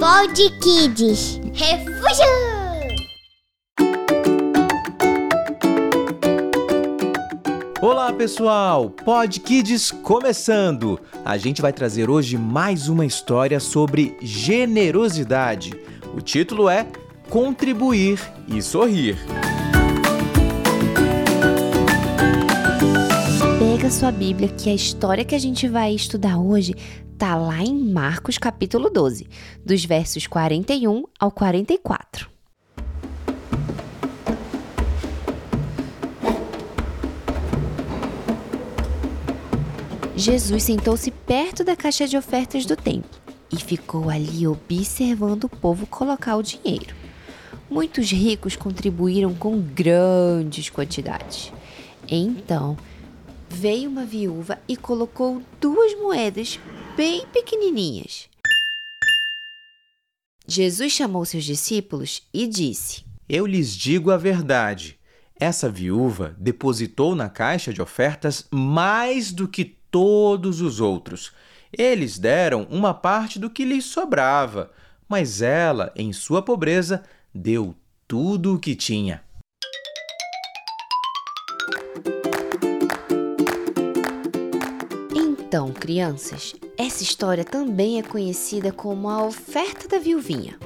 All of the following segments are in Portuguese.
Pod Kids. Refúgio! Olá pessoal, Pod Kids começando! A gente vai trazer hoje mais uma história sobre generosidade. O título é Contribuir e Sorrir. Sua Bíblia que a história que a gente vai estudar hoje tá lá em Marcos capítulo 12, dos versos 41 ao 44. Jesus sentou-se perto da caixa de ofertas do templo e ficou ali observando o povo colocar o dinheiro. Muitos ricos contribuíram com grandes quantidades. Então, veio uma viúva e colocou duas moedas bem pequenininhas. Jesus chamou seus discípulos e disse: Eu lhes digo a verdade. Essa viúva depositou na caixa de ofertas mais do que todos os outros. Eles deram uma parte do que lhes sobrava, mas ela, em sua pobreza, deu tudo o que tinha. Então, crianças, essa história também é conhecida como a oferta da viuvinha.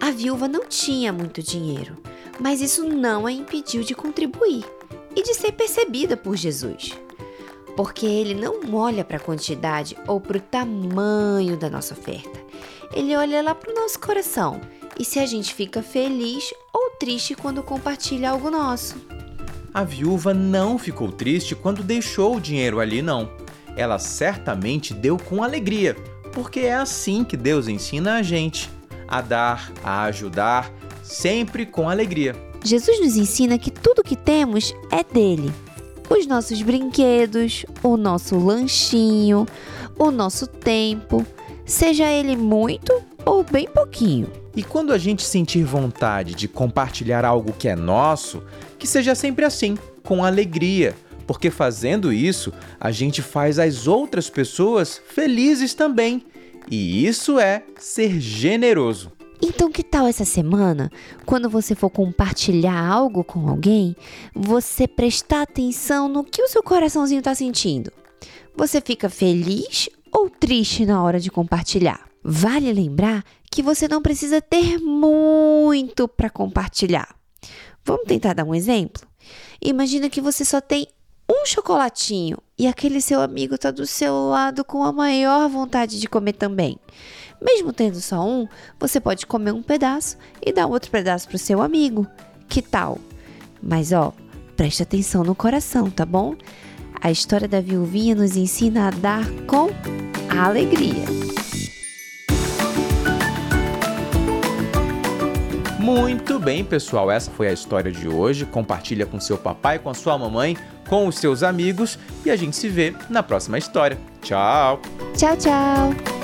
A viúva não tinha muito dinheiro, mas isso não a impediu de contribuir e de ser percebida por Jesus porque ele não olha para a quantidade ou para o tamanho da nossa oferta. Ele olha lá para o nosso coração e se a gente fica feliz ou triste quando compartilha algo nosso. A viúva não ficou triste quando deixou o dinheiro ali, não. Ela certamente deu com alegria, porque é assim que Deus ensina a gente: a dar, a ajudar, sempre com alegria. Jesus nos ensina que tudo que temos é dele os nossos brinquedos, o nosso lanchinho, o nosso tempo, seja ele muito ou bem pouquinho. E quando a gente sentir vontade de compartilhar algo que é nosso, que seja sempre assim, com alegria, porque fazendo isso, a gente faz as outras pessoas felizes também. E isso é ser generoso. Então, que tal essa semana, quando você for compartilhar algo com alguém, você prestar atenção no que o seu coraçãozinho está sentindo? Você fica feliz ou triste na hora de compartilhar? Vale lembrar que você não precisa ter muito para compartilhar. Vamos tentar dar um exemplo? Imagina que você só tem um chocolatinho e aquele seu amigo está do seu lado com a maior vontade de comer também. Mesmo tendo só um, você pode comer um pedaço e dar outro pedaço para o seu amigo. Que tal? Mas ó, preste atenção no coração, tá bom? A história da viuvinha nos ensina a dar com alegria. Muito bem, pessoal. Essa foi a história de hoje. Compartilha com seu papai, com a sua mamãe, com os seus amigos e a gente se vê na próxima história. Tchau. Tchau, tchau.